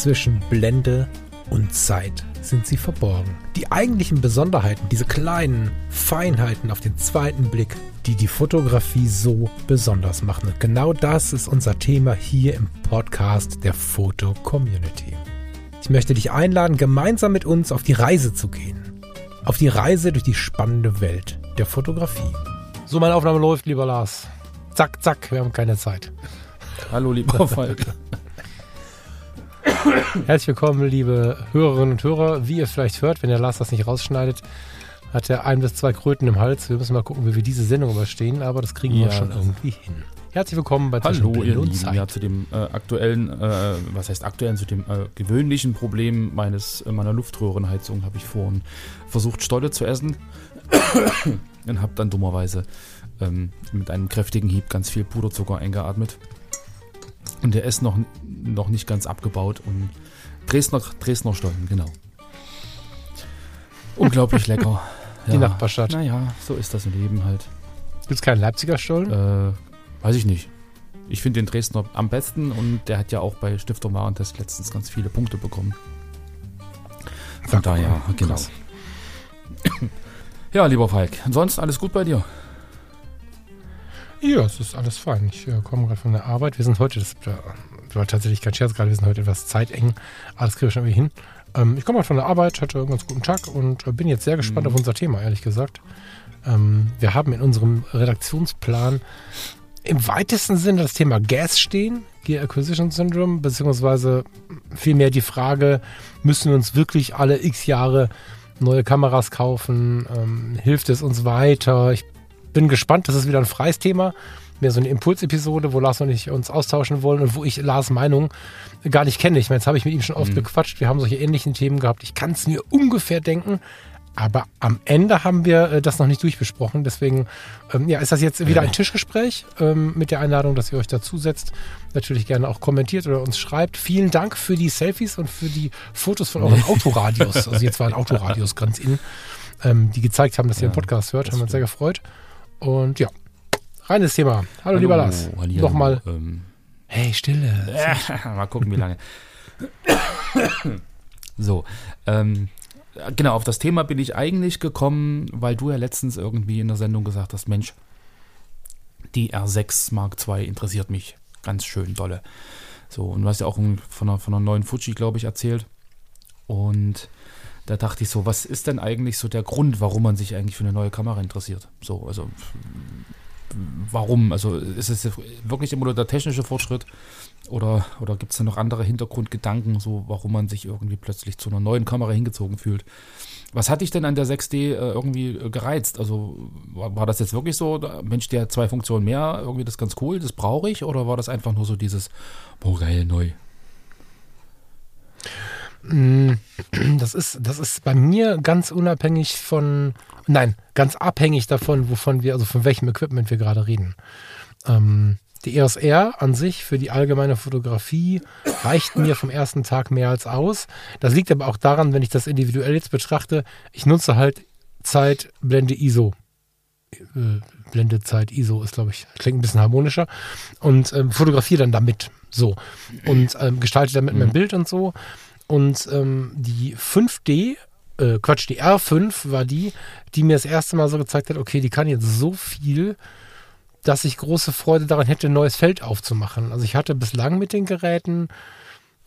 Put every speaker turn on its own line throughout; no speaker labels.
zwischen Blende und Zeit sind sie verborgen. Die eigentlichen Besonderheiten, diese kleinen Feinheiten auf den zweiten Blick, die die Fotografie so besonders machen. Und genau das ist unser Thema hier im Podcast der Foto Community. Ich möchte dich einladen, gemeinsam mit uns auf die Reise zu gehen. Auf die Reise durch die spannende Welt der Fotografie. So, meine Aufnahme läuft, lieber Lars. Zack, zack, wir haben keine Zeit.
Hallo, lieber Falk.
Herzlich willkommen, liebe Hörerinnen und Hörer. Wie ihr vielleicht hört, wenn der Lars das nicht rausschneidet, hat er ein bis zwei Kröten im Hals. Wir müssen mal gucken, wie wir diese Sendung überstehen, aber das kriegen ja, wir schon irgendwie hin. Herzlich willkommen bei
Hallo, ihr Lieben. Zeit. Ja, zu dem äh, aktuellen, äh, was heißt aktuellen, zu dem äh, gewöhnlichen Problem meines, äh, meiner Luftröhrenheizung habe ich vorhin versucht, Stolle zu essen und habe dann dummerweise ähm, mit einem kräftigen Hieb ganz viel Puderzucker eingeatmet. Und der ist noch, noch nicht ganz abgebaut und Dresdner, Dresdner Stollen, genau. Unglaublich lecker.
Die Nachbarstadt.
Naja, so ist das im Leben halt.
Gibt es keinen Leipziger Stollen?
Äh, weiß ich nicht. Ich finde den Dresdner am besten und der hat ja auch bei Stifter Warentest letztens ganz viele Punkte bekommen. Von daher, genau. Ja, lieber Falk, ansonsten alles gut bei dir?
Ja, es ist alles fein. Ich äh, komme gerade von der Arbeit. Wir sind heute, das war tatsächlich kein Scherz gerade, wir sind heute etwas zeiteng. Alles kriege ich schon irgendwie hin. Ähm, ich komme gerade von der Arbeit, hatte einen ganz guten Tag und äh, bin jetzt sehr gespannt mhm. auf unser Thema, ehrlich gesagt. Ähm, wir haben in unserem Redaktionsplan im weitesten Sinne das Thema Gas stehen, Gear Acquisition Syndrome, beziehungsweise vielmehr die Frage, müssen wir uns wirklich alle x Jahre neue Kameras kaufen? Ähm, hilft es uns weiter? Ich bin gespannt. Das ist wieder ein freies Thema. Mehr so eine Impulsepisode, wo Lars und ich uns austauschen wollen und wo ich Lars Meinung gar nicht kenne. Ich meine, jetzt habe ich mit ihm schon oft mhm. gequatscht. Wir haben solche ähnlichen Themen gehabt. Ich kann es mir ungefähr denken. Aber am Ende haben wir äh, das noch nicht durchbesprochen. Deswegen ähm, ja, ist das jetzt wieder ein Tischgespräch ähm, mit der Einladung, dass ihr euch dazusetzt. Natürlich gerne auch kommentiert oder uns schreibt. Vielen Dank für die Selfies und für die Fotos von euren Autoradios. Also jetzt waren Autoradios ganz in, ähm, die gezeigt haben, dass ihr ja, den Podcast hört. Haben wir uns sehr gefreut. Und ja, reines Thema. Hallo, Hallo lieber Lars. Nochmal. Ähm, hey, Stille.
Äh, mal gucken, wie lange. so, ähm, genau, auf das Thema bin ich eigentlich gekommen, weil du ja letztens irgendwie in der Sendung gesagt hast, Mensch, die R6 Mark II interessiert mich ganz schön dolle. So, und du hast ja auch von einer, von einer neuen Fuji, glaube ich, erzählt. Und da dachte ich so, was ist denn eigentlich so der Grund, warum man sich eigentlich für eine neue Kamera interessiert? So, also warum? Also ist es wirklich immer nur der technische Fortschritt oder, oder gibt es da noch andere Hintergrundgedanken, so warum man sich irgendwie plötzlich zu einer neuen Kamera hingezogen fühlt? Was hat dich denn an der 6D äh, irgendwie äh, gereizt? Also war, war, das jetzt wirklich so, Mensch, der zwei Funktionen mehr, irgendwie das ist ganz cool, das brauche ich? Oder war das einfach nur so dieses, boah, geil, neu?
Mm, das ist, das ist bei mir ganz unabhängig von, nein, ganz abhängig davon, wovon wir, also von welchem Equipment wir gerade reden. Ähm, die EOS R an sich für die allgemeine Fotografie reicht mir vom ersten Tag mehr als aus. Das liegt aber auch daran, wenn ich das individuell jetzt betrachte, ich nutze halt Zeit, Blende ISO. Äh, Blendezeit ISO ist, glaube ich, klingt ein bisschen harmonischer. Und ähm, fotografiere dann damit. So. Und ähm, gestalte damit mhm. mein Bild und so. Und ähm, die 5D, äh, Quatsch, die R5 war die, die mir das erste Mal so gezeigt hat, okay, die kann jetzt so viel, dass ich große Freude daran hätte, ein neues Feld aufzumachen. Also ich hatte bislang mit den Geräten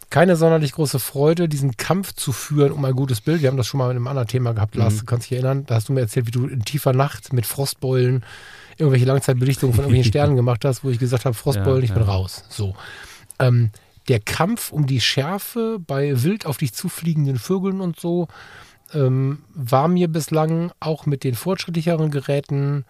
keine sonderlich große Freude, diesen Kampf zu führen um ein gutes Bild. Wir haben das schon mal mit einem anderen Thema gehabt, Lars, mhm. du kannst dich erinnern. Da hast du mir erzählt, wie du in tiefer Nacht mit Frostbeulen irgendwelche Langzeitbelichtungen von irgendwelchen Sternen gemacht hast, wo ich gesagt habe, Frostbeulen, ja, ich bin raus. So. Ähm, der Kampf um die Schärfe bei wild auf dich zufliegenden Vögeln und so ähm, war mir bislang auch mit den fortschrittlicheren Geräten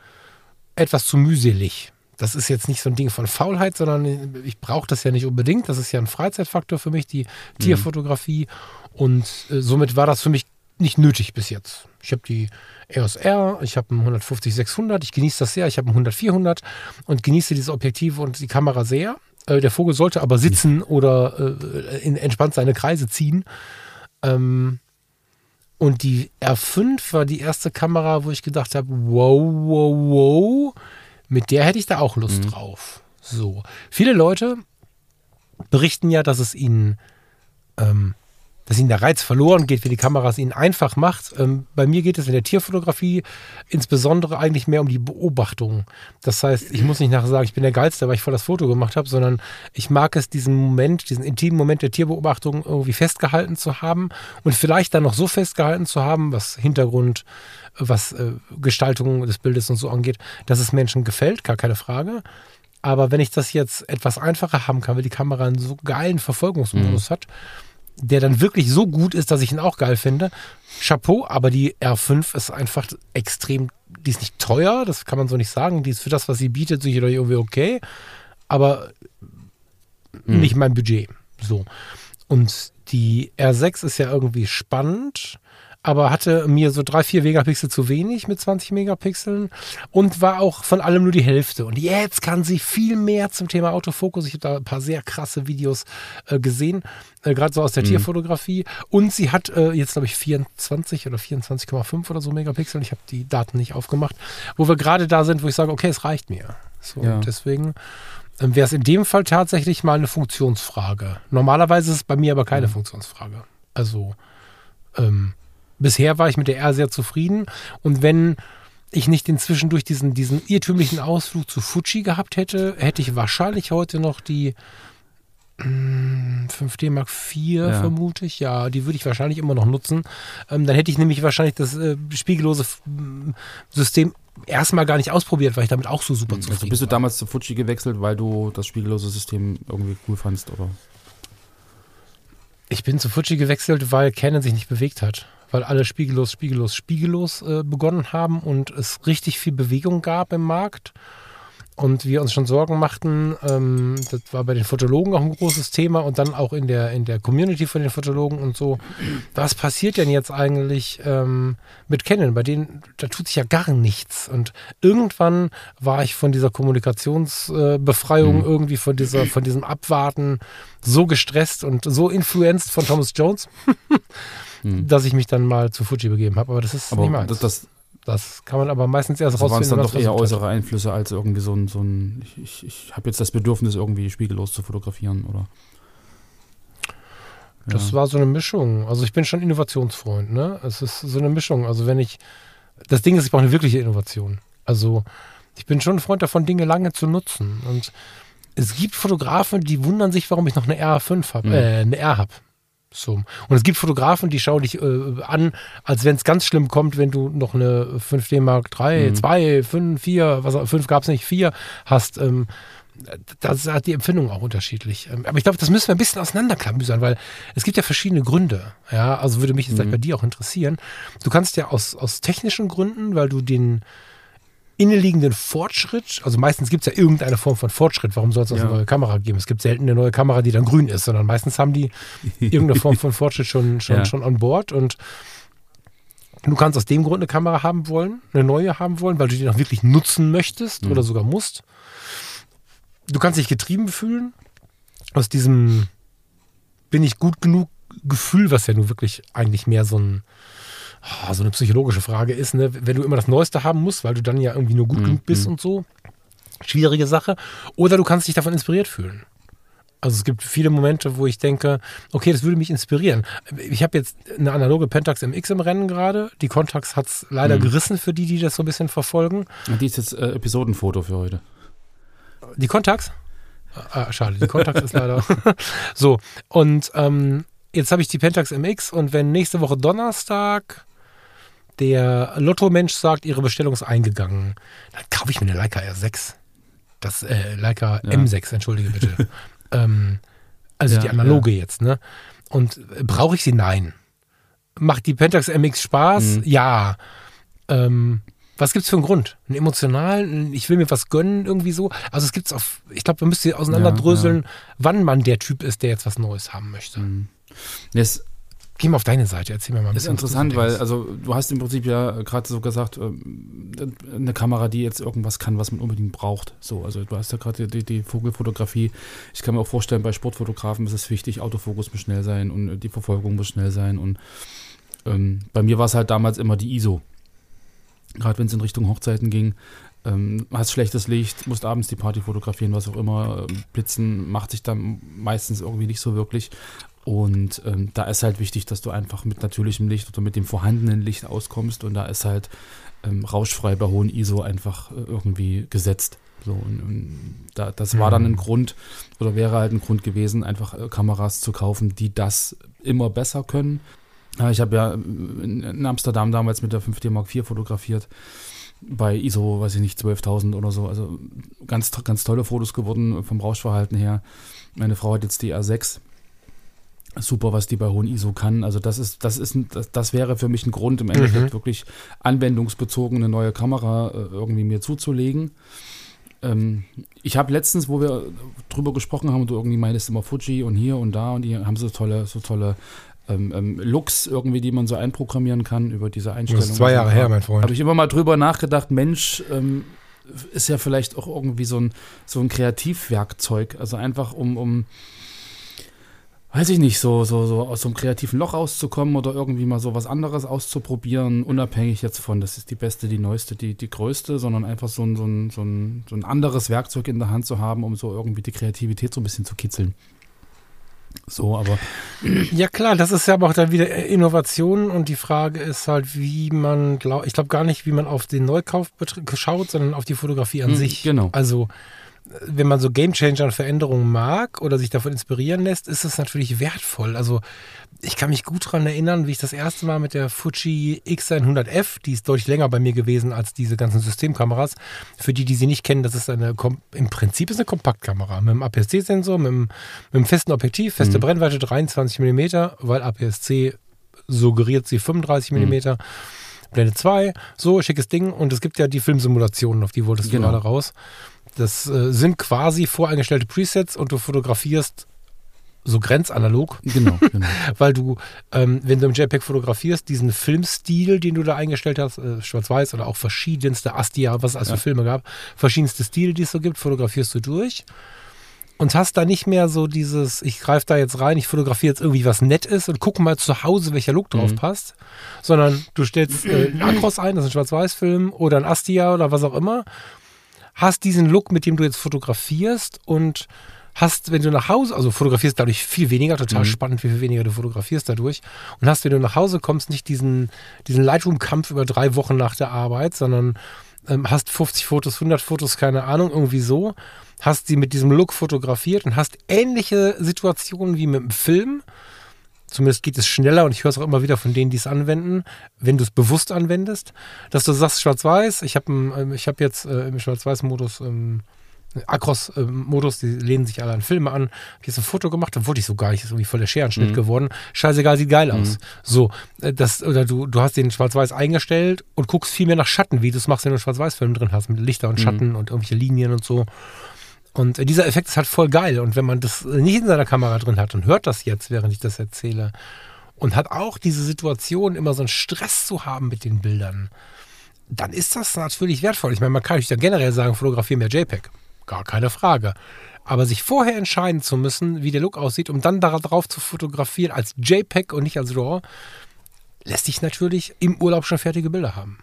etwas zu mühselig. Das ist jetzt nicht so ein Ding von Faulheit, sondern ich brauche das ja nicht unbedingt. Das ist ja ein Freizeitfaktor für mich, die mhm. Tierfotografie. Und äh, somit war das für mich nicht nötig bis jetzt. Ich habe die EOS R, ich habe einen 150-600, ich genieße das sehr, ich habe einen 100-400 und genieße diese Objektive und die Kamera sehr. Äh, der Vogel sollte aber sitzen oder äh, in, entspannt seine Kreise ziehen. Ähm, und die R5 war die erste Kamera, wo ich gedacht habe, wow, wow, wow, mit der hätte ich da auch Lust mhm. drauf. So. Viele Leute berichten ja, dass es ihnen ähm, dass ihnen der Reiz verloren geht, wenn die Kamera es ihnen einfach macht. Ähm, bei mir geht es in der Tierfotografie insbesondere eigentlich mehr um die Beobachtung. Das heißt, ich muss nicht nachher sagen, ich bin der Geilste, weil ich voll das Foto gemacht habe, sondern ich mag es, diesen Moment, diesen intimen Moment der Tierbeobachtung irgendwie festgehalten zu haben und vielleicht dann noch so festgehalten zu haben, was Hintergrund, was äh, Gestaltung des Bildes und so angeht, dass es Menschen gefällt, gar keine Frage. Aber wenn ich das jetzt etwas einfacher haben kann, weil die Kamera einen so geilen Verfolgungsmodus mhm. hat, der dann wirklich so gut ist, dass ich ihn auch geil finde. Chapeau, aber die R5 ist einfach extrem, die ist nicht teuer, das kann man so nicht sagen. Die ist für das, was sie bietet, sicher irgendwie okay, aber mhm. nicht mein Budget. So. Und die R6 ist ja irgendwie spannend aber hatte mir so drei, vier Megapixel zu wenig mit 20 Megapixeln und war auch von allem nur die Hälfte. Und jetzt kann sie viel mehr zum Thema Autofokus. Ich habe da ein paar sehr krasse Videos äh, gesehen, äh, gerade so aus der mhm. Tierfotografie. Und sie hat äh, jetzt, glaube ich, 24 oder 24,5 oder so Megapixel. Ich habe die Daten nicht aufgemacht, wo wir gerade da sind, wo ich sage, okay, es reicht mir. So, ja. deswegen ähm, wäre es in dem Fall tatsächlich mal eine Funktionsfrage. Normalerweise ist es bei mir aber keine mhm. Funktionsfrage. Also, ähm, bisher war ich mit der R sehr zufrieden. Und wenn ich nicht inzwischen durch diesen, diesen irrtümlichen Ausflug zu Fuji gehabt hätte, hätte ich wahrscheinlich heute noch die 5D hm, Mark IV, ja. vermute ich. Ja, die würde ich wahrscheinlich immer noch nutzen. Ähm, dann hätte ich nämlich wahrscheinlich das äh, spiegellose hm, System erstmal gar nicht ausprobiert, weil ich damit auch so super zufrieden
also bist du damals zu Fuji gewechselt, weil du das spiegellose System irgendwie cool fandst, oder?
Ich bin zu Fuji gewechselt, weil Canon sich nicht bewegt hat weil alle spiegellos, spiegellos, spiegellos äh, begonnen haben und es richtig viel Bewegung gab im Markt. Und wir uns schon Sorgen machten, ähm, das war bei den Fotologen auch ein großes Thema und dann auch in der, in der Community von den Fotologen und so. Was passiert denn jetzt eigentlich ähm, mit Canon? Bei denen, da tut sich ja gar nichts. Und irgendwann war ich von dieser Kommunikationsbefreiung, äh, mhm. irgendwie von, dieser, von diesem Abwarten so gestresst und so influenced von Thomas Jones. hm. dass ich mich dann mal zu Fuji begeben habe. Aber das ist
aber nicht meins. Das, das,
das, kann man aber meistens erst also
rausfinden. Waren es dann doch eher äußere Einflüsse als irgendwie so ein, so ein ich, ich, ich habe jetzt das Bedürfnis, irgendwie spiegellos zu fotografieren, oder?
Das ja. war so eine Mischung. Also ich bin schon Innovationsfreund, ne? Es ist so eine Mischung. Also wenn ich, das Ding ist, ich brauche eine wirkliche Innovation. Also ich bin schon ein Freund davon, Dinge lange zu nutzen. Und es gibt Fotografen, die wundern sich, warum ich noch eine R5 habe, mhm. äh, eine R habe. So. Und es gibt Fotografen, die schauen dich äh, an, als wenn es ganz schlimm kommt, wenn du noch eine 5D Mark 3, mhm. 2, 5, 4, was 5 gab es nicht, 4 hast. Ähm, das hat die Empfindung auch unterschiedlich. Ähm, aber ich glaube, das müssen wir ein bisschen auseinanderklamüsern, weil es gibt ja verschiedene Gründe. Ja, also würde mich jetzt mhm. bei dir auch interessieren. Du kannst ja aus, aus technischen Gründen, weil du den inneliegenden Fortschritt, also meistens gibt es ja irgendeine Form von Fortschritt, warum soll es ja. eine neue Kamera geben? Es gibt selten eine neue Kamera, die dann grün ist, sondern meistens haben die irgendeine Form von Fortschritt schon, schon, ja. schon an Bord und du kannst aus dem Grund eine Kamera haben wollen, eine neue haben wollen, weil du die noch wirklich nutzen möchtest mhm. oder sogar musst. Du kannst dich getrieben fühlen aus diesem bin ich gut genug Gefühl, was ja nun wirklich eigentlich mehr so ein oh, so eine psychologische Frage ist, ne? wenn du immer das Neueste haben musst, weil du dann ja irgendwie nur gut mhm. genug bist mhm. und so. Schwierige Sache. Oder du kannst dich davon inspiriert fühlen. Also es gibt viele Momente, wo ich denke, okay, das würde mich inspirieren. Ich habe jetzt eine analoge Pentax MX im Rennen gerade. Die Contax hat es leider mhm. gerissen für die, die das so ein bisschen verfolgen.
Und die ist jetzt äh, Episodenfoto für heute.
Die Contax? Ah, schade, die Contax ist leider. so, und ähm, jetzt habe ich die Pentax MX und wenn nächste Woche Donnerstag der Lotto-Mensch sagt, ihre Bestellung ist eingegangen. Dann kaufe ich mir eine Leica R6. Das äh, Leica ja. M6, entschuldige bitte. ähm, also ja, die analoge ja. jetzt, ne? Und äh, brauche ich sie? Nein. Macht die Pentax MX Spaß? Mhm. Ja. Ähm, was gibt es für einen Grund? Einen emotionalen, ich will mir was gönnen, irgendwie so. Also es gibt es auf, ich glaube, man müsste auseinanderdröseln, wann man der Typ ist, der jetzt was Neues haben möchte. Mhm.
Das
Geh mal auf deine Seite, erzähl mir mal ein
bisschen. Das ist interessant, weil also du hast im Prinzip ja gerade so gesagt, ähm, eine Kamera, die jetzt irgendwas kann, was man unbedingt braucht. So, also du hast ja gerade die, die, Vogelfotografie. Ich kann mir auch vorstellen, bei Sportfotografen ist es wichtig, Autofokus muss schnell sein und die Verfolgung muss schnell sein. Und ähm, bei mir war es halt damals immer die ISO. Gerade wenn es in Richtung Hochzeiten ging, ähm, hast schlechtes Licht, musst abends die Party fotografieren, was auch immer. Blitzen macht sich dann meistens irgendwie nicht so wirklich. Und ähm, da ist halt wichtig, dass du einfach mit natürlichem Licht oder mit dem vorhandenen Licht auskommst. Und da ist halt ähm, rauschfrei bei hohen ISO einfach äh, irgendwie gesetzt. So, und, und da, das war dann ein Grund oder wäre halt ein Grund gewesen, einfach äh, Kameras zu kaufen, die das immer besser können. Ja, ich habe ja in, in Amsterdam damals mit der 5D Mark IV fotografiert bei ISO, weiß ich nicht, 12.000 oder so. Also ganz, ganz tolle Fotos geworden vom Rauschverhalten her. Meine Frau hat jetzt die R6. Super, was die bei hohen ISO kann. Also das ist, das ist, das, das wäre für mich ein Grund, im Endeffekt wirklich anwendungsbezogen eine neue Kamera äh, irgendwie mir zuzulegen. Ähm, ich habe letztens, wo wir drüber gesprochen haben, und du irgendwie meintest immer Fuji und hier und da und die haben so tolle, so tolle ähm, ähm, Looks irgendwie, die man so einprogrammieren kann über diese Einstellung. Das
ist zwei Jahre her, mein Freund.
Habe ich immer mal drüber nachgedacht, Mensch, ähm, ist ja vielleicht auch irgendwie so ein, so ein Kreativwerkzeug. Also einfach um, um weiß ich nicht, so, so, so aus so einem kreativen Loch rauszukommen oder irgendwie mal so was anderes auszuprobieren, unabhängig jetzt von, das ist die beste, die neueste, die, die größte, sondern einfach so ein, so, ein, so, ein, so ein anderes Werkzeug in der Hand zu haben, um so irgendwie die Kreativität so ein bisschen zu kitzeln. So, aber.
Ja, klar, das ist ja aber auch dann wieder Innovation und die Frage ist halt, wie man, glaub, ich glaube gar nicht, wie man auf den Neukauf schaut, sondern auf die Fotografie an hm, sich.
Genau.
Also, wenn man so Gamechanger und Veränderungen mag oder sich davon inspirieren lässt, ist es natürlich wertvoll. Also ich kann mich gut daran erinnern, wie ich das erste Mal mit der Fuji X100F, die ist deutlich länger bei mir gewesen als diese ganzen Systemkameras. Für die, die sie nicht kennen, das ist eine, im Prinzip ist eine Kompaktkamera mit einem APS-C-Sensor, mit, mit, einem festen Objektiv, feste mhm. Brennweite 23 mm, weil APS-C suggeriert sie 35 mm. Mhm. Blende 2, so schickes Ding. Und es gibt ja die Filmsimulationen, auf die wolltest du genau. gerade raus. Das äh, sind quasi voreingestellte Presets und du fotografierst so grenzanalog.
Genau, genau.
Weil du, ähm, wenn du im JPEG fotografierst, diesen Filmstil, den du da eingestellt hast, äh, schwarz-weiß oder auch verschiedenste Astia, was es alles ja. für Filme gab, verschiedenste Stile, die es so gibt, fotografierst du durch und hast da nicht mehr so dieses, ich greife da jetzt rein, ich fotografiere jetzt irgendwie was nett ist und gucke mal zu Hause, welcher Look drauf mhm. passt, sondern du stellst äh, einen Akros ein, das ist ein Schwarz-Weiß-Film oder ein Astia oder was auch immer, hast diesen Look, mit dem du jetzt fotografierst und hast, wenn du nach Hause, also fotografierst dadurch viel weniger, total mhm. spannend, wie viel weniger du fotografierst dadurch. Und hast, wenn du nach Hause kommst, nicht diesen, diesen Lightroom-Kampf über drei Wochen nach der Arbeit, sondern ähm, hast 50 Fotos, 100 Fotos, keine Ahnung, irgendwie so. Hast sie mit diesem Look fotografiert und hast ähnliche Situationen wie mit dem Film. Zumindest geht es schneller und ich höre es auch immer wieder von denen, die es anwenden, wenn du es bewusst anwendest, dass du sagst Schwarz-Weiß. Ich habe ähm, hab jetzt äh, im Schwarz-Weiß-Modus ähm, Akros-Modus, die lehnen sich alle an Filme an. Hab jetzt ein Foto gemacht, da wollte ich so gar nicht, ist irgendwie voll der Scherenschnitt mhm. geworden. Scheißegal, sieht geil aus. Mhm. So, äh, das, oder du, du hast den Schwarz-Weiß eingestellt und guckst viel mehr nach Schatten, wie du es machst, wenn du einen Schwarz-Weiß-Film drin hast, mit Lichter und mhm. Schatten mhm. und irgendwelche Linien und so. Und dieser Effekt ist halt voll geil. Und wenn man das nicht in seiner Kamera drin hat und hört das jetzt, während ich das erzähle, und hat auch diese Situation, immer so einen Stress zu haben mit den Bildern, dann ist das natürlich wertvoll. Ich meine, man kann ja generell sagen, fotografiere mehr JPEG. Gar keine Frage. Aber sich vorher entscheiden zu müssen, wie der Look aussieht, um dann darauf zu fotografieren als JPEG und nicht als RAW, lässt sich natürlich im Urlaub schon fertige Bilder haben.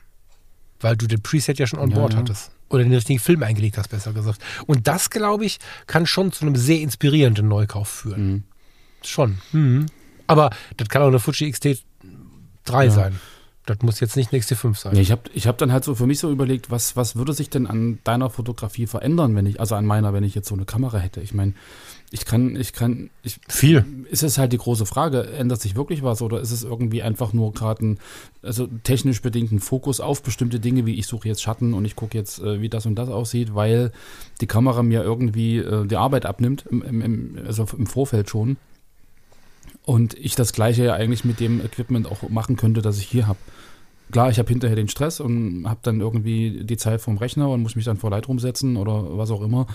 Weil du den Preset ja schon on board ja, ja. hattest. Oder den richtigen Film eingelegt hast, besser gesagt. Und das, glaube ich, kann schon zu einem sehr inspirierenden Neukauf führen. Mhm. Schon. Mhm. Aber das kann auch eine Fuji XT3 ja. sein. Das muss jetzt nicht nächste 5 sein.
Ja, ich habe ich hab dann halt so für mich so überlegt, was, was würde sich denn an deiner Fotografie verändern, wenn ich, also an meiner, wenn ich jetzt so eine Kamera hätte? Ich meine, ich kann, ich kann, ich,
viel.
Ist es halt die große Frage, ändert sich wirklich was oder ist es irgendwie einfach nur gerade ein, also technisch bedingten Fokus auf bestimmte Dinge, wie ich suche jetzt Schatten und ich gucke jetzt, äh, wie das und das aussieht, weil die Kamera mir irgendwie äh, die Arbeit abnimmt, im, im, also im Vorfeld schon. Und ich das gleiche ja eigentlich mit dem Equipment auch machen könnte, das ich hier habe. Klar, ich habe hinterher den Stress und habe dann irgendwie die Zeit vom Rechner und muss mich dann vor Lightroom setzen oder was auch immer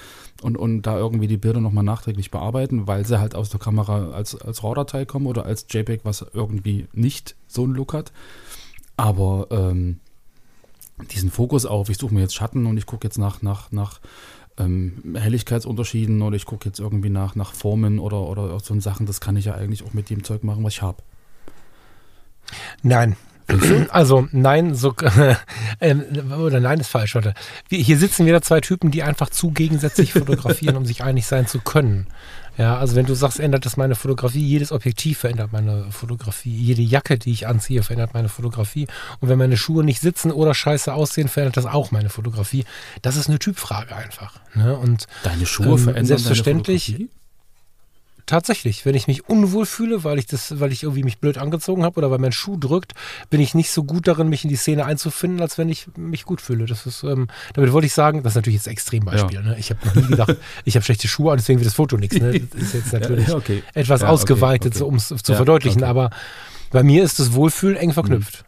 und, und da irgendwie die Bilder nochmal nachträglich bearbeiten, weil sie halt aus der Kamera als, als RAW-Datei kommen oder als JPEG, was irgendwie nicht so einen Look hat. Aber ähm, diesen Fokus auf, ich suche mir jetzt Schatten und ich gucke jetzt nach, nach, nach ähm, Helligkeitsunterschieden oder ich gucke jetzt irgendwie nach, nach Formen oder, oder so Sachen, das kann ich ja eigentlich auch mit dem Zeug machen, was ich habe.
Nein. Also nein, so äh, oder nein ist falsch, warte. hier sitzen wieder zwei Typen, die einfach zu gegensätzlich fotografieren, um sich einig sein zu können. Ja, also wenn du sagst, ändert das meine Fotografie, jedes Objektiv verändert meine Fotografie, jede Jacke, die ich anziehe, verändert meine Fotografie. Und wenn meine Schuhe nicht sitzen oder scheiße aussehen, verändert das auch meine Fotografie. Das ist eine Typfrage einfach. Ne? Und
Deine Schuhe ähm, verändern
selbstverständlich, deine Fotografie? Tatsächlich, wenn ich mich unwohl fühle, weil ich das, weil ich irgendwie mich blöd angezogen habe oder weil mein Schuh drückt, bin ich nicht so gut darin, mich in die Szene einzufinden, als wenn ich mich gut fühle. Das ist, ähm, damit wollte ich sagen, das ist natürlich jetzt ein Extrembeispiel. Ja. Ne? Ich habe noch nie gedacht, ich habe schlechte Schuhe an, deswegen wird das Foto nichts. Ne? Das ist jetzt natürlich ja, okay. etwas ja, ausgeweitet, okay, okay. um es zu verdeutlichen. Aber bei mir ist das Wohlfühlen eng verknüpft.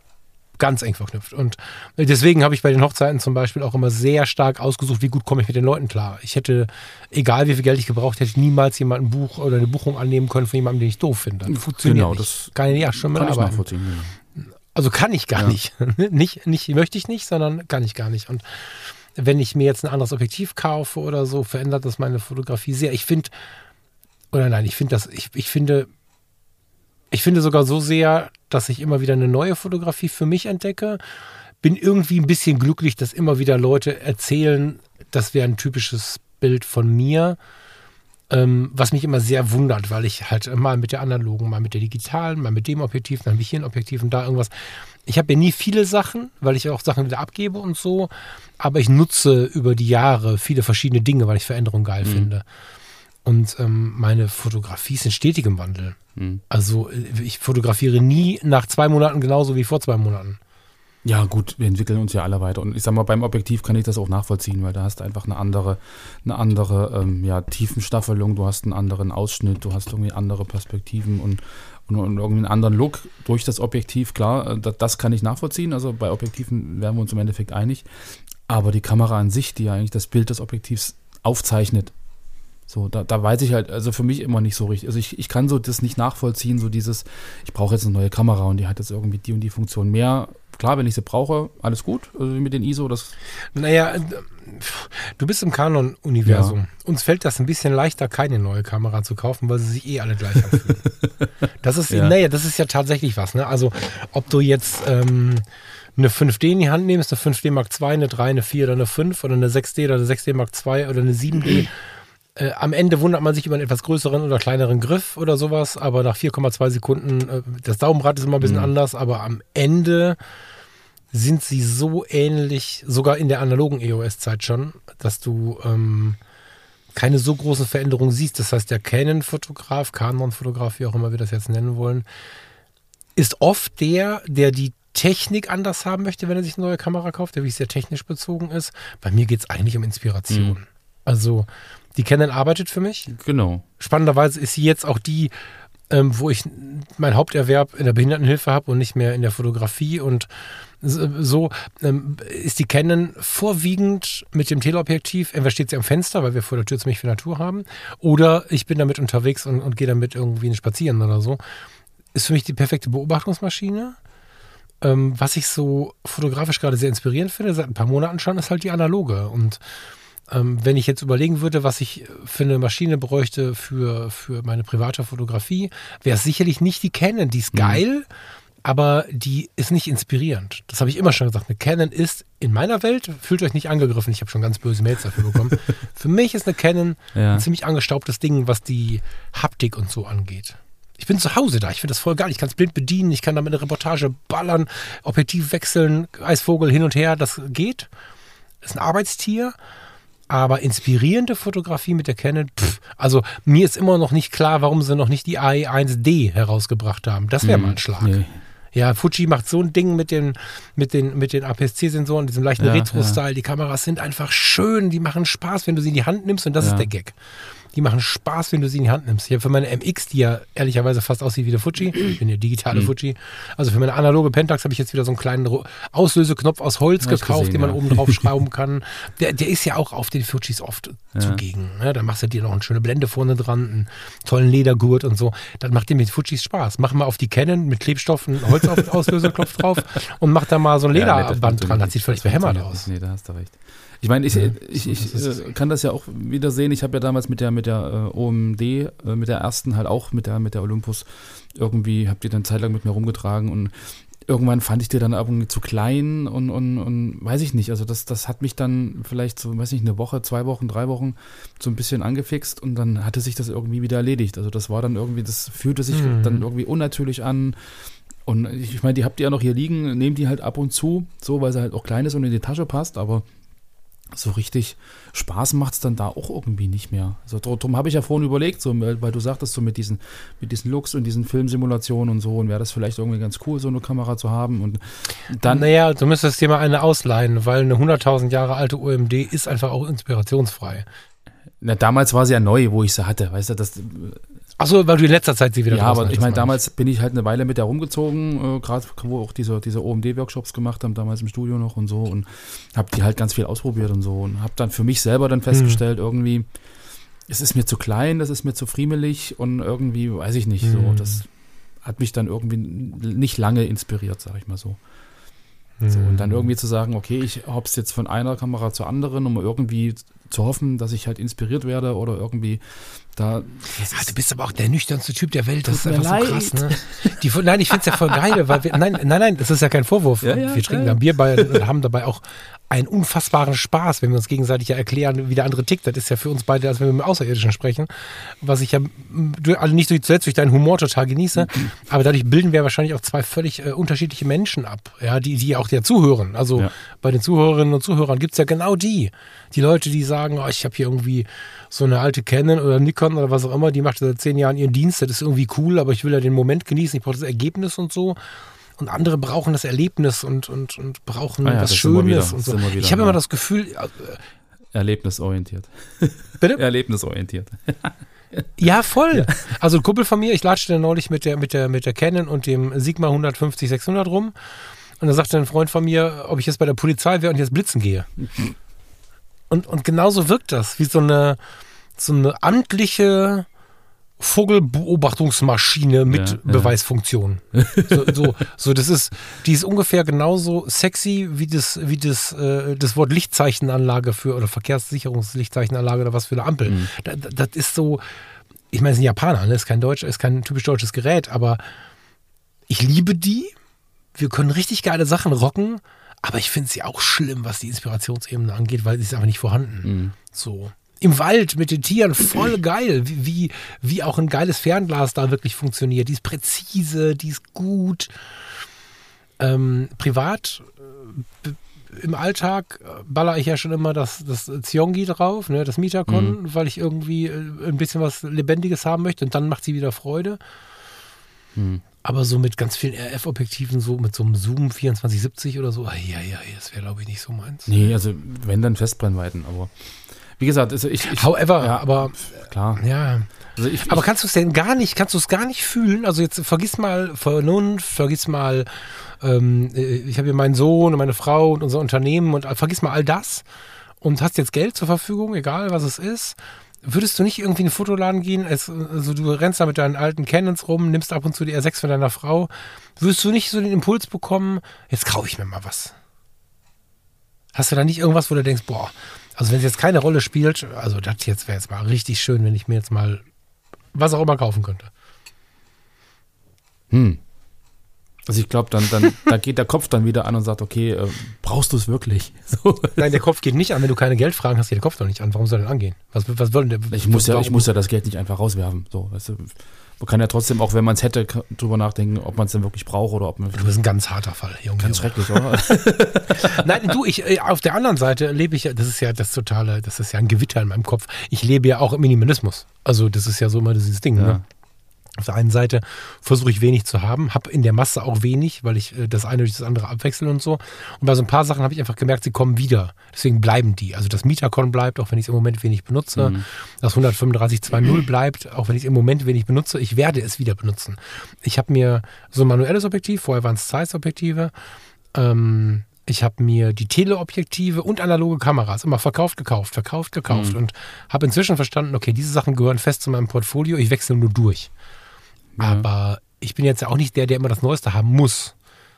Ganz eng verknüpft. Und deswegen habe ich bei den Hochzeiten zum Beispiel auch immer sehr stark ausgesucht, wie gut komme ich mit den Leuten klar. Ich hätte, egal wie viel Geld ich gebraucht hätte, niemals jemand ein Buch oder eine Buchung annehmen können von jemandem, den ich doof finde.
Funktioniert genau,
nicht. Das kann ich ja schon mal arbeiten. Also kann ich gar ja. nicht. nicht. Nicht möchte ich nicht, sondern kann ich gar nicht. Und wenn ich mir jetzt ein anderes Objektiv kaufe oder so, verändert das meine Fotografie sehr. Ich finde, oder nein, ich finde das, ich, ich finde, ich finde sogar so sehr, dass ich immer wieder eine neue Fotografie für mich entdecke. Bin irgendwie ein bisschen glücklich, dass immer wieder Leute erzählen, das wäre ein typisches Bild von mir. Ähm, was mich immer sehr wundert, weil ich halt mal mit der analogen, mal mit der digitalen, mal mit dem Objektiv, dann habe ich hier ein Objektiv und da irgendwas. Ich habe ja nie viele Sachen, weil ich auch Sachen wieder abgebe und so, aber ich nutze über die Jahre viele verschiedene Dinge, weil ich Veränderungen geil mhm. finde. Und ähm, meine Fotografie ist in stetigem Wandel. Mhm. Also äh, ich fotografiere nie nach zwei Monaten genauso wie vor zwei Monaten.
Ja, gut, wir entwickeln uns ja alle weiter. Und ich sag mal, beim Objektiv kann ich das auch nachvollziehen, weil da hast du einfach eine andere, eine andere ähm, ja, Tiefenstaffelung, du hast einen anderen Ausschnitt, du hast irgendwie andere Perspektiven und, und, und irgendwie einen anderen Look durch das Objektiv. Klar, äh, das, das kann ich nachvollziehen. Also bei Objektiven wären wir uns im Endeffekt einig. Aber die Kamera an sich, die ja eigentlich das Bild des Objektivs aufzeichnet, so, da, da weiß ich halt, also für mich immer nicht so richtig. Also ich, ich kann so das nicht nachvollziehen, so dieses, ich brauche jetzt eine neue Kamera und die hat jetzt irgendwie die und die Funktion mehr. Klar, wenn ich sie brauche, alles gut. Also mit den ISO, das.
Naja, du bist im Canon-Universum. Ja. Uns fällt das ein bisschen leichter, keine neue Kamera zu kaufen, weil sie sich eh alle gleich anfühlen. das ist, ja. naja, das ist ja tatsächlich was, ne? Also, ob du jetzt, ähm, eine 5D in die Hand nimmst, eine 5D Mark II, eine 3, eine 4 oder eine 5 oder eine 6D oder eine 6D Mark II oder eine 7D, äh, am Ende wundert man sich über einen etwas größeren oder kleineren Griff oder sowas, aber nach 4,2 Sekunden, äh, das Daumenrad ist immer ein bisschen mhm. anders, aber am Ende sind sie so ähnlich, sogar in der analogen EOS-Zeit schon, dass du ähm, keine so große Veränderung siehst. Das heißt, der Canon-Fotograf, Canon-Fotograf, wie auch immer wir das jetzt nennen wollen, ist oft der, der die Technik anders haben möchte, wenn er sich eine neue Kamera kauft, der wie sehr technisch bezogen ist. Bei mir geht es eigentlich um Inspiration. Mhm. Also die Canon arbeitet für mich.
Genau.
Spannenderweise ist sie jetzt auch die, ähm, wo ich meinen Haupterwerb in der Behindertenhilfe habe und nicht mehr in der Fotografie. Und so ähm, ist die Canon vorwiegend mit dem Teleobjektiv. Entweder steht sie am Fenster, weil wir vor der Tür ziemlich viel Natur haben, oder ich bin damit unterwegs und, und gehe damit irgendwie spazieren oder so. Ist für mich die perfekte Beobachtungsmaschine. Ähm, was ich so fotografisch gerade sehr inspirierend finde, seit ein paar Monaten schon, ist halt die analoge. Und ähm, wenn ich jetzt überlegen würde, was ich für eine Maschine bräuchte für, für meine private Fotografie, wäre es sicherlich nicht die Canon. Die ist mhm. geil, aber die ist nicht inspirierend. Das habe ich immer schon gesagt. Eine Canon ist in meiner Welt, fühlt euch nicht angegriffen, ich habe schon ganz böse Mails dafür bekommen. für mich ist eine Canon ja. ein ziemlich angestaubtes Ding, was die Haptik und so angeht. Ich bin zu Hause da, ich finde das voll geil. Ich kann es blind bedienen, ich kann damit eine Reportage ballern, Objektiv wechseln, Eisvogel hin und her, das geht. Das ist ein Arbeitstier. Aber inspirierende Fotografie mit der Canon, pff, also mir ist immer noch nicht klar, warum sie noch nicht die AE1D herausgebracht haben. Das wäre mhm. mal ein Schlag. Nee. Ja, Fuji macht so ein Ding mit den, mit den, mit den APS-C-Sensoren, diesem leichten ja, Retro-Style. Ja. Die Kameras sind einfach schön, die machen Spaß, wenn du sie in die Hand nimmst und das ja. ist der Gag die machen Spaß, wenn du sie in die Hand nimmst. Ich habe für meine MX, die ja ehrlicherweise fast aussieht wie der Fuji, ich bin ja digitale mhm. Fuji, also für meine analoge Pentax habe ich jetzt wieder so einen kleinen Auslöseknopf aus Holz ja, gekauft, gesehen, den man ja. oben drauf schrauben kann. Der, der ist ja auch auf den Fujis oft ja. zugegen. Ne? Da machst du dir noch eine schöne Blende vorne dran, einen tollen Ledergurt und so. Dann macht dir mit Fujis Spaß. Mach mal auf die Canon mit Klebstoff einen Holzauslöseknopf drauf und mach da mal so ein Lederband dran. Das sieht völlig behämmert aus.
Nee, da hast du recht. Ich meine, ich, ja, ich, ich, ich kann das ja auch wieder sehen. Ich habe ja damals mit der mit der äh, OMD, äh, mit der ersten halt auch mit der mit der Olympus irgendwie, habt ihr dann Zeit lang mit mir rumgetragen und irgendwann fand ich die dann irgendwie zu klein und, und, und weiß ich nicht. Also das, das hat mich dann vielleicht so, weiß ich, eine Woche, zwei Wochen, drei Wochen so ein bisschen angefixt und dann hatte sich das irgendwie wieder erledigt. Also das war dann irgendwie, das fühlte sich mhm. dann irgendwie unnatürlich an. Und ich meine, die habt ihr ja noch hier liegen, nehmt die halt ab und zu, so, weil sie halt auch klein ist und in die Tasche passt, aber so richtig Spaß macht es dann da auch irgendwie nicht mehr. Also darum habe ich ja vorhin überlegt, so, weil du sagtest, so mit diesen, mit diesen Looks und diesen Filmsimulationen und so, und wäre das vielleicht irgendwie ganz cool, so eine Kamera zu haben. Und dann.
Naja, du müsstest dir mal eine ausleihen, weil eine 100.000 Jahre alte OMD ist einfach auch inspirationsfrei.
Na, damals war sie ja neu, wo ich sie hatte, weißt du, das
Achso, weil du in letzter Zeit sie wieder
Ja, aber ich meine, damals bin ich halt eine Weile mit herumgezogen, äh, gerade wo auch diese, diese OMD-Workshops gemacht haben, damals im Studio noch und so und habe die halt ganz viel ausprobiert und so und habe dann für mich selber dann festgestellt, hm. irgendwie, es ist mir zu klein, das ist mir zu friemelig und irgendwie, weiß ich nicht, hm. so, das hat mich dann irgendwie nicht lange inspiriert, sag ich mal so. So, und dann hm. irgendwie zu sagen, okay, ich hops jetzt von einer Kamera zur anderen, um irgendwie zu hoffen, dass ich halt inspiriert werde oder irgendwie da,
ja, du bist aber auch der nüchternste Typ der Welt. Das ist einfach leid. so krass. Ne? Die, nein, ich finde es ja voll geil, weil wir, nein, nein, nein, das ist ja kein Vorwurf. Ja, ja, wir trinken ja. Bier bei und haben dabei auch einen unfassbaren Spaß, wenn wir uns gegenseitig ja erklären, wie der andere tickt. Das ist ja für uns beide, als wenn wir mit dem Außerirdischen sprechen, was ich ja also nicht durch, zuletzt durch deinen Humor total genieße, mhm. aber dadurch bilden wir wahrscheinlich auch zwei völlig äh, unterschiedliche Menschen ab, ja, die, die auch ja zuhören. Also ja. bei den Zuhörerinnen und Zuhörern gibt es ja genau die. Die Leute, die sagen, oh, ich habe hier irgendwie so eine alte Canon oder Nikon oder was auch immer, die macht seit zehn Jahren ihren Dienst, das ist irgendwie cool, aber ich will ja den Moment genießen, ich brauche das Ergebnis und so und andere brauchen das Erlebnis und, und, und brauchen ah ja, was Schönes wieder, und so. ich habe immer das Gefühl. Äh,
Erlebnisorientiert.
Bitte?
Erlebnisorientiert.
ja, voll. Ja. Also ein Kumpel von mir, ich latschte neulich mit der, mit, der, mit der Canon und dem Sigma 150 600 rum. Und da sagte ein Freund von mir, ob ich jetzt bei der Polizei wäre und jetzt blitzen gehe. Und, und genauso wirkt das, wie so eine, so eine amtliche Vogelbeobachtungsmaschine mit ja, Beweisfunktion. So, so, so, das ist, die ist ungefähr genauso sexy wie das, wie das, äh, das Wort Lichtzeichenanlage für oder Verkehrssicherungslichtzeichenanlage oder was für eine Ampel. Mhm. Das, das, ist so, ich meine, es ist ein Japaner, ne? ist kein Deutsch, ist kein typisch deutsches Gerät, aber ich liebe die. Wir können richtig geile Sachen rocken, aber ich finde sie auch schlimm, was die Inspirationsebene angeht, weil sie ist einfach nicht vorhanden. Mhm. So im Wald mit den Tieren voll geil, wie, wie, auch ein geiles Fernglas da wirklich funktioniert. Die ist präzise, die ist gut. Ähm, privat äh, im Alltag äh, baller ich ja schon immer das, das Ziongi drauf, ne, das Mitakon, mhm. weil ich irgendwie äh, ein bisschen was Lebendiges haben möchte und dann macht sie wieder Freude. Mhm. Aber so mit ganz vielen RF-Objektiven, so mit so einem Zoom 2470 oder so, ja, ja, das wäre glaube ich nicht so meins.
Nee, also wenn dann Festbrennweiten, aber wie gesagt, also ich, ich
However, ja, aber klar. Ja. Also ich, aber kannst du es denn gar nicht, kannst du es gar nicht fühlen? Also jetzt vergiss mal Vernunft, vergiss mal, ähm, äh, ich habe hier meinen Sohn und meine Frau und unser Unternehmen und vergiss mal all das und hast jetzt Geld zur Verfügung, egal was es ist. Würdest du nicht irgendwie in den Fotoladen gehen? Also du rennst da mit deinen alten Canons rum, nimmst ab und zu die R6 von deiner Frau. Würdest du nicht so den Impuls bekommen, jetzt kaufe ich mir mal was? Hast du da nicht irgendwas, wo du denkst, boah, also wenn es jetzt keine Rolle spielt, also das jetzt wäre jetzt mal richtig schön, wenn ich mir jetzt mal was auch immer kaufen könnte.
Hm. Also ich glaube, dann, dann da geht der Kopf dann wieder an und sagt, okay, äh, brauchst du es wirklich?
So. Nein, der Kopf geht nicht an, wenn du keine Geldfragen hast, geht der Kopf doch nicht an. Warum soll der denn angehen? Was, was wollen der?
Ich muss, ja, ich muss ja das Geld nicht einfach rauswerfen. So, weißt du, man kann ja trotzdem, auch wenn man es hätte, drüber nachdenken, ob man es denn wirklich braucht oder ob man.
Du bist ein ganz harter Fall,
Junge. Ganz schrecklich, oder?
Nein, du, ich, äh, auf der anderen Seite lebe ich ja, das ist ja das totale, das ist ja ein Gewitter in meinem Kopf. Ich lebe ja auch im Minimalismus. Also, das ist ja so immer dieses Ding, ne? ja. ne? Auf der einen Seite versuche ich wenig zu haben, habe in der Masse auch wenig, weil ich äh, das eine durch das andere abwechsel und so. Und bei so ein paar Sachen habe ich einfach gemerkt, sie kommen wieder. Deswegen bleiben die. Also das Mietacon bleibt, auch wenn ich es im Moment wenig benutze. Mhm. Das 135.2.0 bleibt, auch wenn ich es im Moment wenig benutze. Ich werde es wieder benutzen. Ich habe mir so ein manuelles Objektiv, vorher waren es Zeiss-Objektive. Ähm, ich habe mir die Teleobjektive und analoge Kameras immer verkauft, gekauft, verkauft, gekauft mhm. und habe inzwischen verstanden, okay, diese Sachen gehören fest zu meinem Portfolio, ich wechsle nur durch. Aber ich bin jetzt ja auch nicht der, der immer das Neueste haben muss.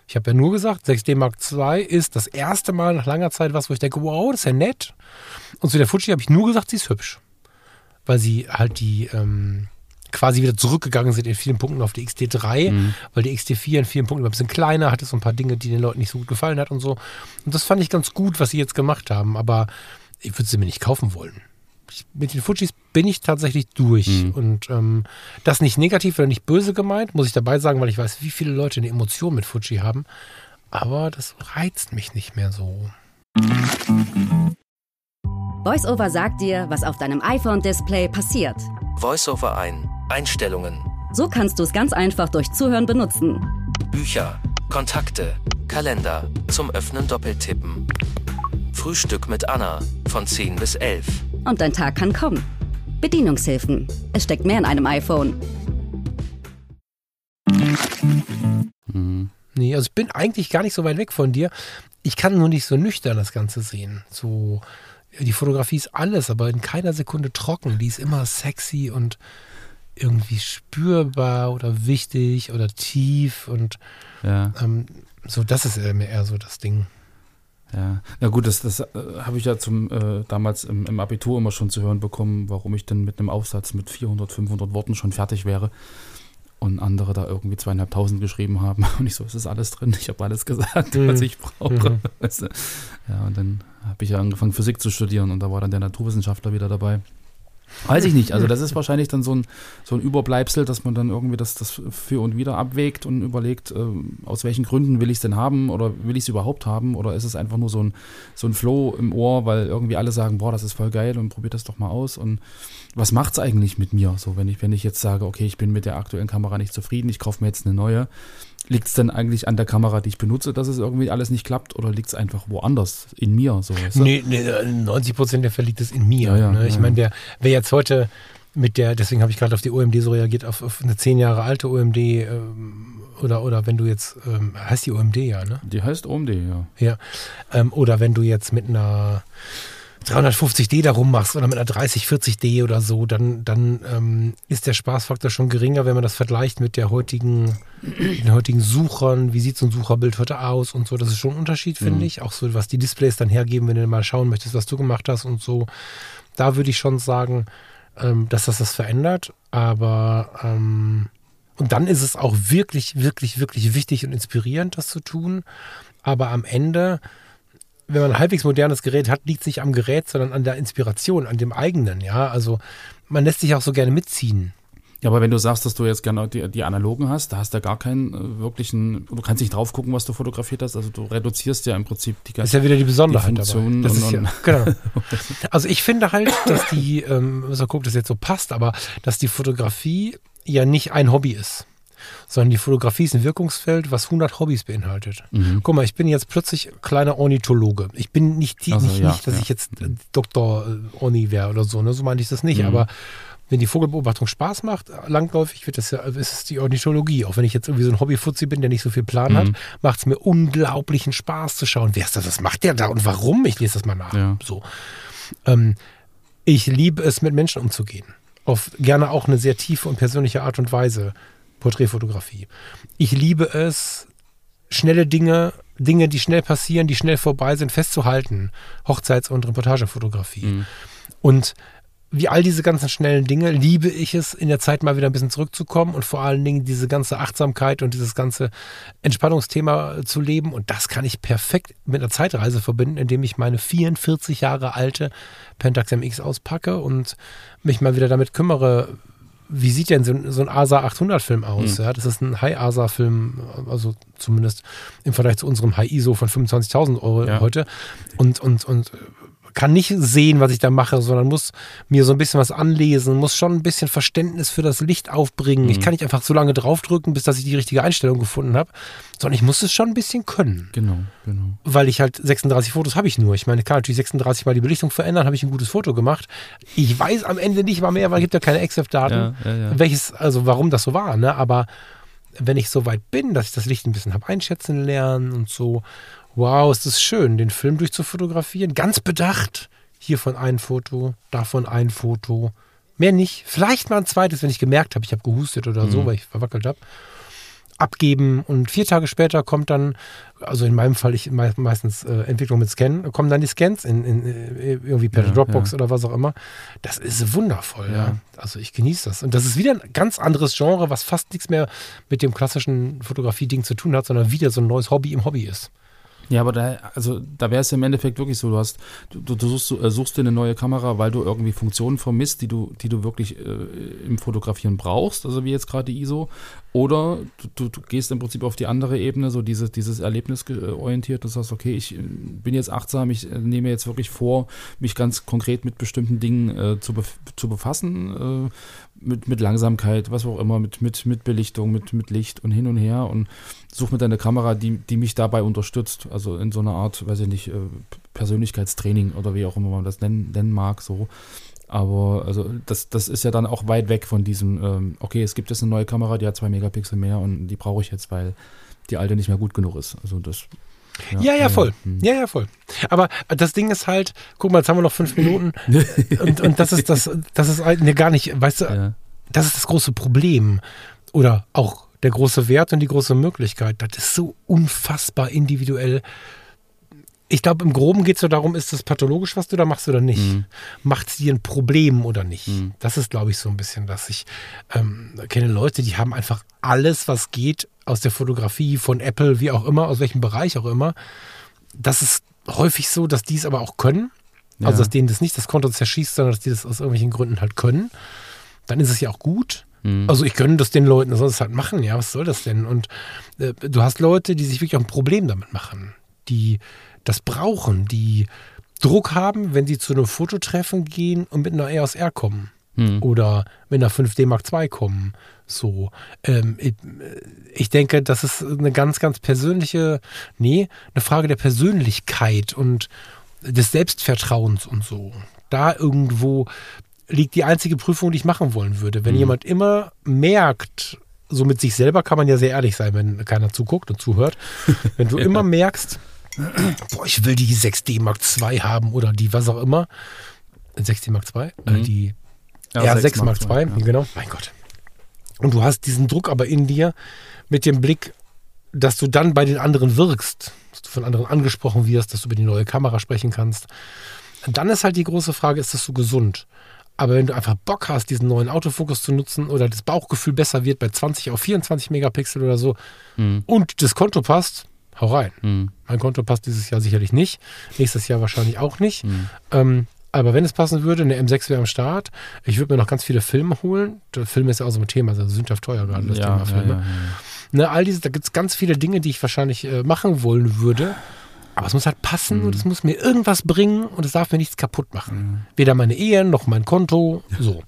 Ich habe ja nur gesagt, 6D Mark II ist das erste Mal nach langer Zeit was, wo ich denke, wow, das ist ja nett. Und zu der Fuji habe ich nur gesagt, sie ist hübsch. Weil sie halt die, ähm, quasi wieder zurückgegangen sind in vielen Punkten auf die XT3,
Mhm.
weil die XT4 in vielen Punkten ein bisschen kleiner hatte, so ein paar Dinge, die den Leuten nicht so gut gefallen hat und so. Und das fand ich ganz gut, was sie jetzt gemacht haben, aber ich würde sie mir nicht kaufen wollen. Mit den Fujis bin ich tatsächlich durch.
Mhm.
Und ähm, das nicht negativ oder nicht böse gemeint, muss ich dabei sagen, weil ich weiß, wie viele Leute eine Emotion mit Fuji haben. Aber das reizt mich nicht mehr so.
VoiceOver sagt dir, was auf deinem iPhone-Display passiert.
Voiceover ein. Einstellungen.
So kannst du es ganz einfach durch Zuhören benutzen.
Bücher. Kontakte. Kalender. Zum Öffnen doppeltippen. Frühstück mit Anna. Von 10 bis 11.
Und dein Tag kann kommen. Bedienungshilfen. Es steckt mehr in einem iPhone.
Mhm.
Nee, also ich bin eigentlich gar nicht so weit weg von dir. Ich kann nur nicht so nüchtern das Ganze sehen. So, die Fotografie ist alles, aber in keiner Sekunde trocken. Die ist immer sexy und irgendwie spürbar oder wichtig oder tief und
Ja.
ähm, so, das ist eher, eher so das Ding.
Ja, na gut, das, das äh, habe ich ja zum äh, damals im, im Abitur immer schon zu hören bekommen, warum ich denn mit einem Aufsatz mit 400, 500 Worten schon fertig wäre und andere da irgendwie zweieinhalbtausend geschrieben haben und ich so, es ist alles drin, ich habe alles gesagt,
Mhm.
was ich brauche.
Mhm.
Weißt du? Ja, und dann habe ich ja angefangen Physik zu studieren und da war dann der Naturwissenschaftler wieder dabei. Weiß ich nicht. Also das ist wahrscheinlich dann so ein, so ein Überbleibsel, dass man dann irgendwie das, das für und wieder abwägt und überlegt, äh, aus welchen Gründen will ich es denn haben oder will ich es überhaupt haben oder ist es einfach nur so ein, so ein Flow im Ohr, weil irgendwie alle sagen, boah, das ist voll geil und probiert das doch mal aus und was macht es eigentlich mit mir? So, wenn ich, wenn ich jetzt sage, okay, ich bin mit der aktuellen Kamera nicht zufrieden, ich kaufe mir jetzt eine neue, liegt es denn eigentlich an der Kamera, die ich benutze, dass es irgendwie alles nicht klappt oder liegt es einfach woanders in mir? So, weißt du?
Nee, nee, 90 Prozent der Fälle liegt es in mir.
Ja, ja,
ne? Ich
ja,
meine, der, wer jetzt heute mit der, deswegen habe ich gerade auf die OMD so reagiert, auf, auf eine zehn Jahre alte OMD ähm, oder, oder wenn du jetzt, ähm, heißt die OMD ja, ne?
Die heißt OMD, ja.
Ja. Ähm, oder wenn du jetzt mit einer 350D da rummachst oder mit einer 3040D oder so, dann, dann ähm, ist der Spaßfaktor schon geringer, wenn man das vergleicht mit der heutigen, den heutigen Suchern. Wie sieht so ein Sucherbild heute aus und so? Das ist schon ein Unterschied, finde
Mhm.
ich. Auch so, was die Displays dann hergeben, wenn du mal schauen möchtest, was du gemacht hast und so. Da würde ich schon sagen, ähm, dass das das verändert. Aber ähm, und dann ist es auch wirklich, wirklich, wirklich wichtig und inspirierend, das zu tun. Aber am Ende, wenn man ein halbwegs modernes Gerät hat, liegt es nicht am Gerät, sondern an der Inspiration, an dem eigenen. Ja, also man lässt sich auch so gerne mitziehen.
Ja, aber wenn du sagst, dass du jetzt gerne die, die analogen hast, da hast du ja gar keinen äh, wirklichen, du kannst nicht drauf gucken, was du fotografiert hast, also du reduzierst ja im Prinzip die
Das ist ja wieder die Besonderheit
Die Funktion
dabei. Das
und-
ja, genau. Also ich finde halt, dass die, ähm, muss mal gucken, ob das jetzt so passt, aber dass die Fotografie ja nicht ein Hobby ist, sondern die Fotografie ist ein Wirkungsfeld, was 100 Hobbys beinhaltet.
Mhm.
Guck mal, ich bin jetzt plötzlich kleiner Ornithologe. Ich bin nicht, die,
Also,
nicht,
ja,
nicht dass
ja.
ich jetzt äh, Doktor äh, Orni wäre oder so, ne? so meine ich das nicht,
Mhm.
aber wenn die Vogelbeobachtung Spaß macht, langläufig wird das ja, ist es die Ornithologie. Auch wenn ich jetzt irgendwie so ein Hobbyfuzzi bin, der nicht so viel Plan hat,
Mhm.
macht es mir unglaublichen Spaß zu schauen, wer ist das, was macht der da und warum? Ich lese das mal nach.
Ja.
So. Ähm, ich liebe es, mit Menschen umzugehen. Auf gerne auch eine sehr tiefe und persönliche Art und Weise. Porträtfotografie. Ich liebe es, schnelle Dinge, Dinge, die schnell passieren, die schnell vorbei sind, festzuhalten. Hochzeits- und Reportagefotografie.
Mhm.
Und wie all diese ganzen schnellen Dinge liebe ich es, in der Zeit mal wieder ein bisschen zurückzukommen und vor allen Dingen diese ganze Achtsamkeit und dieses ganze Entspannungsthema zu leben. Und das kann ich perfekt mit einer Zeitreise verbinden, indem ich meine 44 Jahre alte Pentax MX auspacke und mich mal wieder damit kümmere, wie sieht denn so, ein- so ein ASA 800 Film aus?
Mhm.
Ja, das ist ein High ASA Film, also zumindest im Vergleich zu unserem High ISO von 25.000 Euro
Ja.
heute. Und, und, und kann nicht sehen, was ich da mache, sondern muss mir so ein bisschen was anlesen, muss schon ein bisschen Verständnis für das Licht aufbringen. Ich
Mhm.
kann nicht einfach so lange draufdrücken, bis dass ich die richtige Einstellung gefunden habe, sondern ich muss es schon ein bisschen können
Genau, genau.
weil ich halt 36 Fotos habe ich nur. Ich meine, kann natürlich 36 mal die Belichtung verändern, habe ich ein gutes Foto gemacht. Ich weiß am Ende nicht mal mehr, weil es gibt ja keine EXIF-Daten,
Ja, ja, ja.
welches, also warum das so war, ne? Aber wenn ich so weit bin, dass ich das Licht ein bisschen habe einschätzen lernen und so, wow, ist das schön, den Film durchzufotografieren. Ganz bedacht. Hiervon ein Foto, davon ein Foto. Mehr nicht. Vielleicht mal ein zweites, wenn ich gemerkt habe, ich habe gehustet oder so,
Mhm.
weil ich verwackelt habe. abgeben und vier Tage später kommt dann, also in meinem Fall, ich me meistens äh, Entwicklung mit Scan, kommen dann die Scans in, in, äh, irgendwie per
Ja,
Dropbox
ja.
oder was auch immer. Das ist wundervoll, ja.
Ja.
Also ich genieße das. Und das ist wieder ein ganz anderes Genre, was fast nichts mehr mit dem klassischen Fotografie-Ding zu tun hat, sondern wieder so ein neues Hobby im Hobby ist.
Ja, aber da, also da wäre es im Endeffekt wirklich so, du hast, du, du suchst, äh, suchst dir eine neue Kamera, weil du irgendwie Funktionen vermisst, die du, die du wirklich äh, im Fotografieren brauchst, also wie jetzt gerade die ISO. Oder du, du, du gehst im Prinzip auf die andere Ebene, so dieses, dieses Erlebnis äh, orientiert, du sagst, okay, ich äh, bin jetzt achtsam, ich äh, nehme jetzt wirklich vor, mich ganz konkret mit bestimmten Dingen äh, zu, bef zu befassen, mit, mit Langsamkeit, was auch immer, mit, mit, mit Belichtung, mit, mit Licht und hin und her und such mir deine Kamera, die, die mich dabei unterstützt. Also in so einer Art, weiß ich nicht, äh, Persönlichkeitstraining oder wie auch immer man das nennen, nennen mag, so. Aber also das, das ist ja dann auch weit weg von diesem, ähm, okay, es gibt jetzt eine neue Kamera, die hat zwei Megapixel mehr und die brauche ich jetzt, weil die alte nicht mehr gut genug ist. Also das.
Ja, ja, voll.
hm.
Ja, ja, voll. Aber das Ding ist halt, guck mal, jetzt haben wir noch fünf Minuten und, und das ist das, das ist halt ne, gar nicht, weißt du,
Ja.
das ist das große Problem. Oder auch der große Wert und die große Möglichkeit. Das ist so unfassbar individuell. Ich glaube, im Groben geht es so darum, ist das pathologisch, was du da machst oder nicht?
Mhm.
Macht es dir ein Problem oder nicht?
Mhm.
Das ist, glaube ich, so ein bisschen, dass ich ähm, kenne Leute, die haben einfach alles, was geht aus der Fotografie, von Apple, wie auch immer, aus welchem Bereich auch immer. Das ist häufig so, dass die es aber auch können. Also,
Ja.
dass denen das nicht das Konto zerschießt, sondern dass die das aus irgendwelchen Gründen halt können. Dann ist es ja auch gut.
Mhm.
Also ich gönne das den Leuten, es halt machen, ja, was soll das denn? Und äh, du hast Leute, die sich wirklich auch ein Problem damit machen, die das brauchen, die Druck haben, wenn sie zu einem Fototreffen gehen und mit einer EOS R kommen
Hm.
oder mit einer 5D Mark II kommen. So, ähm, ich, ich denke, das ist eine ganz, ganz persönliche, nee, eine Frage der Persönlichkeit und des Selbstvertrauens und so. Da irgendwo liegt die einzige Prüfung, die ich machen wollen würde. Wenn jemand immer merkt, so mit sich selber kann man ja sehr ehrlich sein, wenn keiner zuguckt und zuhört. Wenn du immer merkst, boah, ich will die 6D Mark II haben oder die was auch immer. 6D Mark II? Äh,
Mhm.
die
Ja,
ja,
6
6 Mark II,
ja.
genau. Mein Gott. Und du hast diesen Druck aber in dir mit dem Blick, dass du dann bei den anderen wirkst, dass du von anderen angesprochen wirst, dass du über die neue Kamera sprechen kannst. Und dann ist halt die große Frage, ist das so gesund? Aber wenn du einfach Bock hast, diesen neuen Autofokus zu nutzen oder das Bauchgefühl besser wird bei 20 auf 24 Megapixel oder so
Hm.
und das Konto passt, hau rein.
Hm.
Mein Konto passt dieses Jahr sicherlich nicht. Nächstes Jahr wahrscheinlich auch nicht.
Hm.
Ähm, aber wenn es passen würde, eine M6 wäre am Start. Ich würde mir noch ganz viele Filme holen. Der Film ist ja auch so ein Thema, also sündhaft teuer gerade, das
Ja,
Thema
ja,
Filme.
ja, ja.
Ne, all diese, da gibt es ganz viele Dinge, die ich wahrscheinlich äh, machen wollen würde. Aber es muss halt passen
Mhm.
und es muss mir irgendwas bringen und es darf mir nichts kaputt machen. Weder meine Ehen noch mein Konto. So.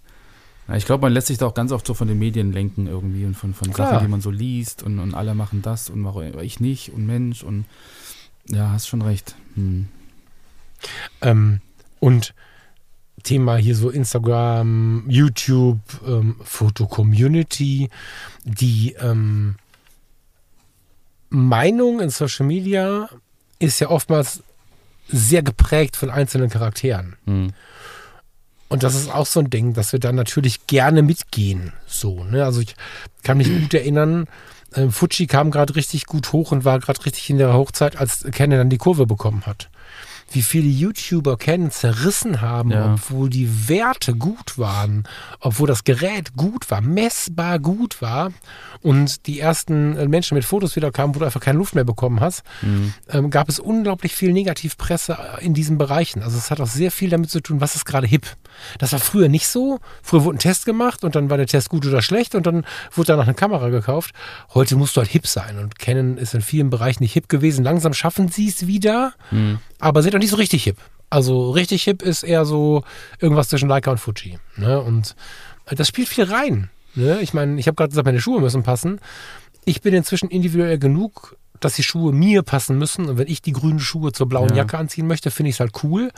Ja, ich glaube, man lässt sich da auch ganz oft so von den Medien lenken irgendwie und von, von. Sachen, die man so liest und, und alle machen das und warum ich nicht und Mensch und ja, hast schon recht. Hm.
Ähm, und Thema hier so Instagram, YouTube, ähm, Foto-Community, die ähm, Meinung in Social Media ist ja oftmals sehr geprägt von einzelnen Charakteren.
Hm.
Und das ist auch so ein Ding, dass wir da natürlich gerne mitgehen. So, ne? Also ich kann mich gut erinnern, äh, Fuji kam gerade richtig gut hoch und war gerade richtig in der Hochzeit, als Canon dann die Kurve bekommen hat. Wie viele YouTuber Canon zerrissen haben,
Ja.
obwohl die Werte gut waren, obwohl das Gerät gut war, messbar gut war und die ersten äh, Menschen mit Fotos wieder kamen, wo du einfach keine Luft mehr bekommen hast,
Hm.
ähm, gab es unglaublich viel Negativpresse äh, in diesen Bereichen. Also es hat auch sehr viel damit zu tun, was ist gerade hip. Das war früher nicht so. Früher wurde ein Test gemacht und dann war der Test gut oder schlecht und dann wurde danach eine Kamera gekauft. Heute musst du halt hip sein und Canon ist in vielen Bereichen nicht hip gewesen. Langsam schaffen sie es wieder,
Hm.
Aber sind noch nicht so richtig hip. Also richtig hip ist eher so irgendwas zwischen Leica und Fuji. Ne? Und äh, das spielt viel rein. Ne? Ich meine, ich habe gerade gesagt, meine Schuhe müssen passen. Ich bin inzwischen individuell genug, dass die Schuhe mir passen müssen. Und wenn ich die grünen Schuhe zur blauen
Ja.
Jacke anziehen möchte, finde ich es halt cool.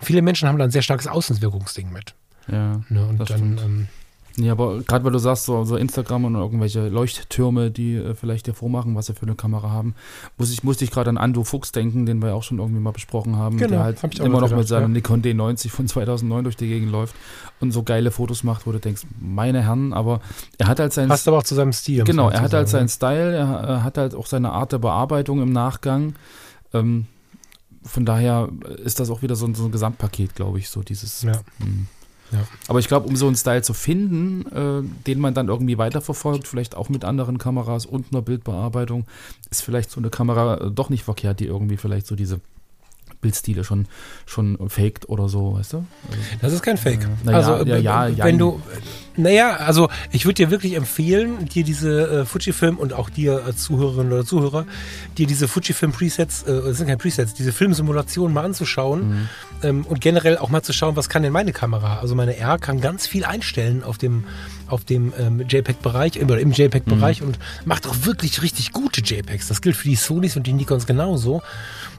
Viele Menschen haben da ein sehr starkes Außenwirkungsding mit.
Ja,
Ne? Und dann, ähm,
Ja, aber gerade weil du sagst, so, so Instagram und irgendwelche Leuchttürme, die äh, vielleicht dir vormachen, was sie für eine Kamera haben, muss ich, musste ich gerade an Ando Fuchs denken, den wir auch schon irgendwie mal besprochen haben,
Genau,
der halt
hab
immer noch
gedacht,
mit seinem
ja.
Nikon D90 von 2009 durch die Gegend läuft und so geile Fotos macht, wo du denkst, meine Herren, aber er hat halt sein
Passt aber auch zu seinem Stil.
Genau, er hat halt seinen Style, er, hat halt auch seine Art der Bearbeitung im Nachgang. Ähm, von daher ist das auch wieder so ein, so ein Gesamtpaket, glaube ich, so dieses.
Ja.
Hm.
Ja.
Aber ich glaube, um so einen Style zu finden, äh, den man dann irgendwie weiterverfolgt, vielleicht auch mit anderen Kameras und einer Bildbearbeitung, ist vielleicht so eine Kamera äh, doch nicht verkehrt, die irgendwie vielleicht so diese Bildstile schon, schon faked oder so, weißt du? Also,
Das ist kein Fake.
Na ja,
also,
ja,
äh,
ja,
wenn du, naja, also ich würde dir wirklich empfehlen, dir diese äh, Fujifilm und auch dir als Zuhörerinnen oder Zuhörer, dir diese Fujifilm Presets, äh, das sind keine Presets, diese Filmsimulationen mal anzuschauen
Mhm.
ähm, und generell auch mal zu schauen, was kann denn meine Kamera? Also meine R kann ganz viel einstellen auf dem, auf dem ähm, JPEG-Bereich, oder im JPEG-Bereich
Mhm.
und macht auch wirklich richtig gute JPEGs. Das gilt für die Sonys und die Nikons genauso.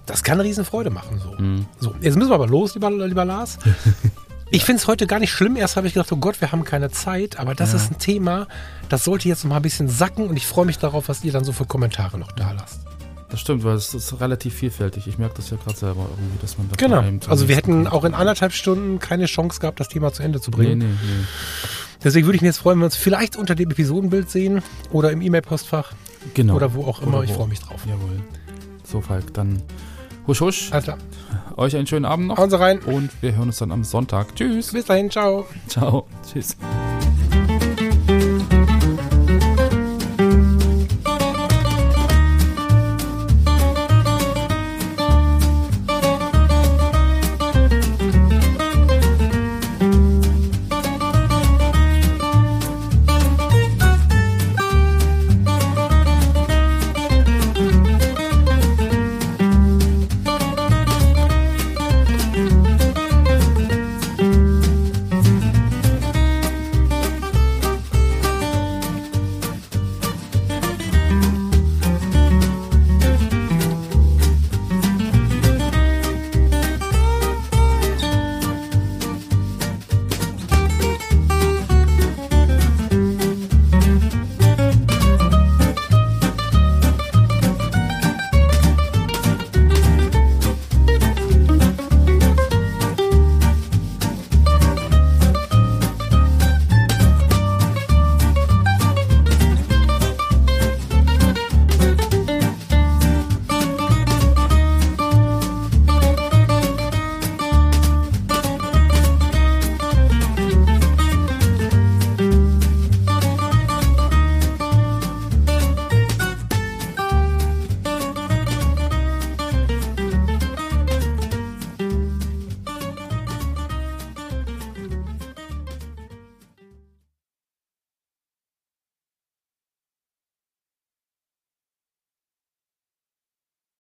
Das kann eine riesen Freude machen. So,
Mhm.
so jetzt müssen wir aber los, lieber, lieber Lars. Ich finde es heute gar nicht schlimm. Erst habe ich gedacht, oh Gott, wir haben keine Zeit. Aber das
Ja.
ist ein Thema, das sollte jetzt noch mal ein bisschen sacken. Und ich freue mich darauf, was ihr dann so für Kommentare noch da lasst.
Das stimmt, weil es ist relativ vielfältig. Ich merke das ja gerade selber irgendwie, dass man da
Genau. Also wir hätten auch in anderthalb Stunden keine Chance gehabt, das Thema zu Ende zu
Nee,
bringen.
nee, nee.
Deswegen würde ich mich jetzt freuen, wenn wir uns vielleicht unter dem Episodenbild sehen oder im E-Mail-Postfach
Genau.
oder wo auch immer.
Oder
ich
wo.
freue mich drauf.
Jawohl. So, Falk, dann husch, husch.
Alles klar.
Euch einen schönen Abend noch.
Hauen Sie rein.
Und wir hören uns dann am Sonntag. Tschüss.
Bis dahin. Ciao.
Ciao. Tschüss.